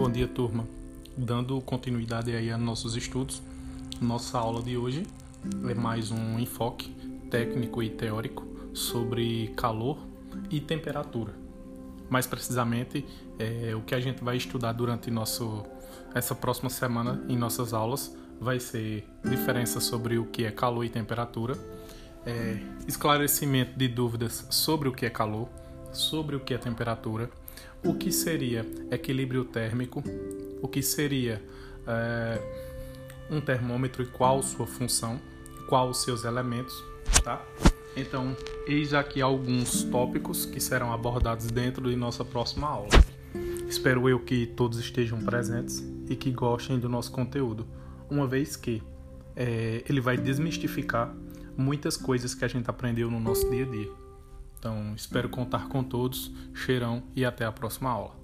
Bom dia, turma. Dando continuidade aí a nossos estudos, nossa aula de hoje é mais um enfoque técnico e teórico sobre calor e temperatura. Mais precisamente, é, o que a gente vai estudar durante nosso, essa próxima semana em nossas aulas vai ser diferença sobre o que é calor e temperatura, é, esclarecimento de dúvidas sobre o que é calor, sobre o que é temperatura, o que seria equilíbrio térmico, o que seria é, um termômetro e qual sua função, qual os seus elementos, tá? Então, eis aqui alguns tópicos que serão abordados dentro de nossa próxima aula. Espero eu que todos estejam presentes e que gostem do nosso conteúdo, uma vez que é, ele vai desmistificar muitas coisas que a gente aprendeu no nosso dia a dia. Então, espero contar com todos. Cheirão e até a próxima aula.